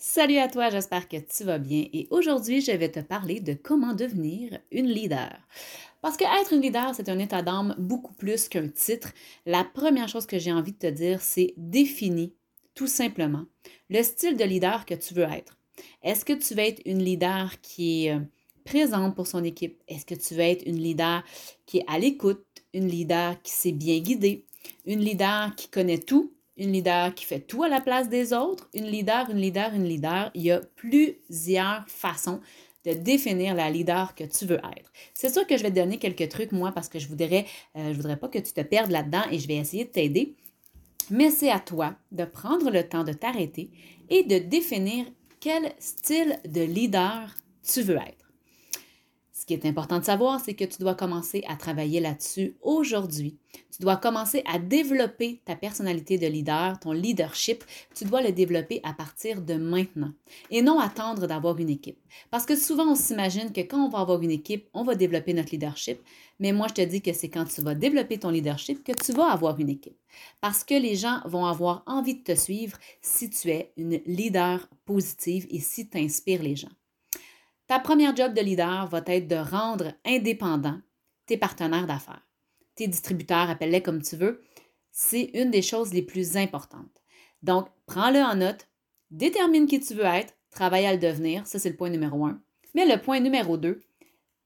Salut à toi, j'espère que tu vas bien et aujourd'hui je vais te parler de comment devenir une leader. Parce que être une leader, c'est un état d'âme beaucoup plus qu'un titre. La première chose que j'ai envie de te dire, c'est définis tout simplement le style de leader que tu veux être. Est-ce que tu veux être une leader qui est euh, présente pour son équipe? Est-ce que tu veux être une leader qui est à l'écoute, une leader qui sait bien guider, une leader qui connaît tout? Une leader qui fait tout à la place des autres, une leader, une leader, une leader. Il y a plusieurs façons de définir la leader que tu veux être. C'est sûr que je vais te donner quelques trucs, moi, parce que je voudrais, euh, je voudrais pas que tu te perdes là-dedans et je vais essayer de t'aider. Mais c'est à toi de prendre le temps de t'arrêter et de définir quel style de leader tu veux être. Qui est important de savoir, c'est que tu dois commencer à travailler là-dessus aujourd'hui. Tu dois commencer à développer ta personnalité de leader, ton leadership. Tu dois le développer à partir de maintenant et non attendre d'avoir une équipe. Parce que souvent, on s'imagine que quand on va avoir une équipe, on va développer notre leadership. Mais moi, je te dis que c'est quand tu vas développer ton leadership que tu vas avoir une équipe. Parce que les gens vont avoir envie de te suivre si tu es une leader positive et si tu inspires les gens. Ta première job de leader va être de rendre indépendants tes partenaires d'affaires. Tes distributeurs, appelle-les comme tu veux, c'est une des choses les plus importantes. Donc, prends-le en note, détermine qui tu veux être, travaille à le devenir, ça c'est le point numéro un. Mais le point numéro deux,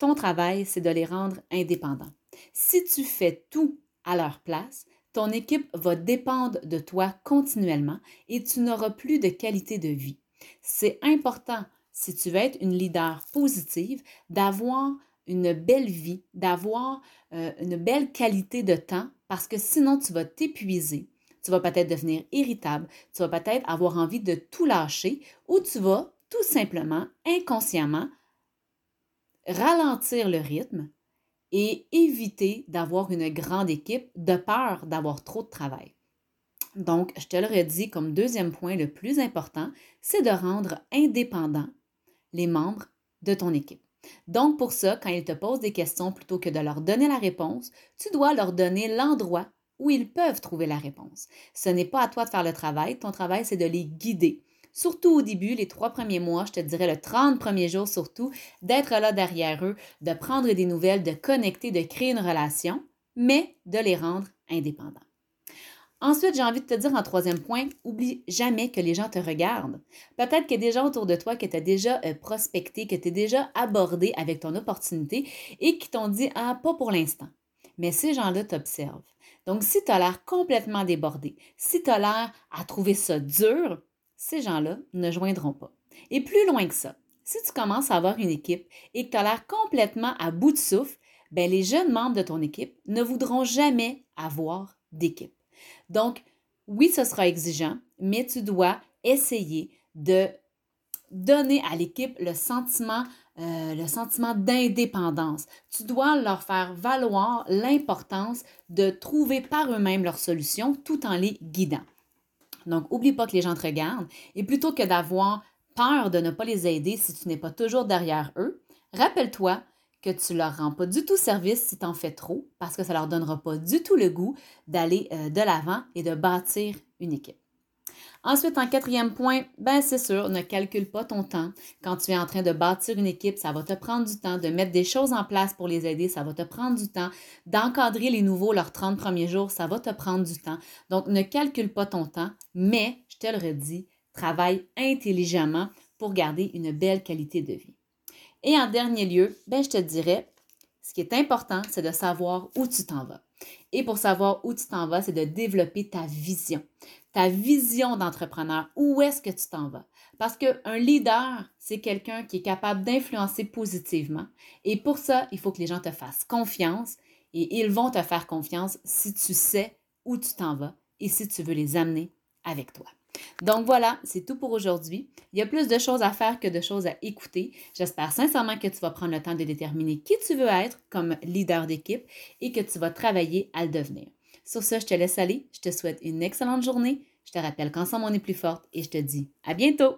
ton travail, c'est de les rendre indépendants. Si tu fais tout à leur place, ton équipe va dépendre de toi continuellement et tu n'auras plus de qualité de vie. C'est important si tu veux être une leader positive, d'avoir une belle vie, d'avoir euh, une belle qualité de temps, parce que sinon tu vas t'épuiser, tu vas peut-être devenir irritable, tu vas peut-être avoir envie de tout lâcher, ou tu vas tout simplement, inconsciemment, ralentir le rythme et éviter d'avoir une grande équipe de peur d'avoir trop de travail. Donc, je te le redis comme deuxième point le plus important, c'est de rendre indépendant les membres de ton équipe. Donc, pour ça, quand ils te posent des questions, plutôt que de leur donner la réponse, tu dois leur donner l'endroit où ils peuvent trouver la réponse. Ce n'est pas à toi de faire le travail, ton travail, c'est de les guider. Surtout au début, les trois premiers mois, je te dirais le 30 premiers jours surtout, d'être là derrière eux, de prendre des nouvelles, de connecter, de créer une relation, mais de les rendre indépendants. Ensuite, j'ai envie de te dire en troisième point, oublie jamais que les gens te regardent. Peut-être qu'il y a des gens autour de toi qui t'ont déjà euh, prospecté, que tu déjà abordé avec ton opportunité et qui t'ont dit Ah, pas pour l'instant. Mais ces gens-là t'observent. Donc, si tu as l'air complètement débordé, si tu as l'air à trouver ça dur, ces gens-là ne joindront pas. Et plus loin que ça, si tu commences à avoir une équipe et que tu as l'air complètement à bout de souffle, ben les jeunes membres de ton équipe ne voudront jamais avoir d'équipe. Donc, oui, ce sera exigeant, mais tu dois essayer de donner à l'équipe le sentiment, euh, d'indépendance. Tu dois leur faire valoir l'importance de trouver par eux-mêmes leurs solutions tout en les guidant. Donc, oublie pas que les gens te regardent et plutôt que d'avoir peur de ne pas les aider si tu n'es pas toujours derrière eux, rappelle-toi que tu leur rends pas du tout service si tu en fais trop, parce que ça leur donnera pas du tout le goût d'aller euh, de l'avant et de bâtir une équipe. Ensuite, en quatrième point, ben c'est sûr, ne calcule pas ton temps. Quand tu es en train de bâtir une équipe, ça va te prendre du temps de mettre des choses en place pour les aider, ça va te prendre du temps d'encadrer les nouveaux leurs 30 premiers jours, ça va te prendre du temps. Donc, ne calcule pas ton temps, mais, je te le redis, travaille intelligemment pour garder une belle qualité de vie. Et en dernier lieu, ben, je te dirais, ce qui est important, c'est de savoir où tu t'en vas. Et pour savoir où tu t'en vas, c'est de développer ta vision. Ta vision d'entrepreneur. Où est-ce que tu t'en vas? Parce qu'un leader, c'est quelqu'un qui est capable d'influencer positivement. Et pour ça, il faut que les gens te fassent confiance. Et ils vont te faire confiance si tu sais où tu t'en vas et si tu veux les amener avec toi. Donc voilà, c'est tout pour aujourd'hui. Il y a plus de choses à faire que de choses à écouter. J'espère sincèrement que tu vas prendre le temps de déterminer qui tu veux être comme leader d'équipe et que tu vas travailler à le devenir. Sur ce, je te laisse aller. Je te souhaite une excellente journée. Je te rappelle qu'ensemble on est plus forte et je te dis à bientôt.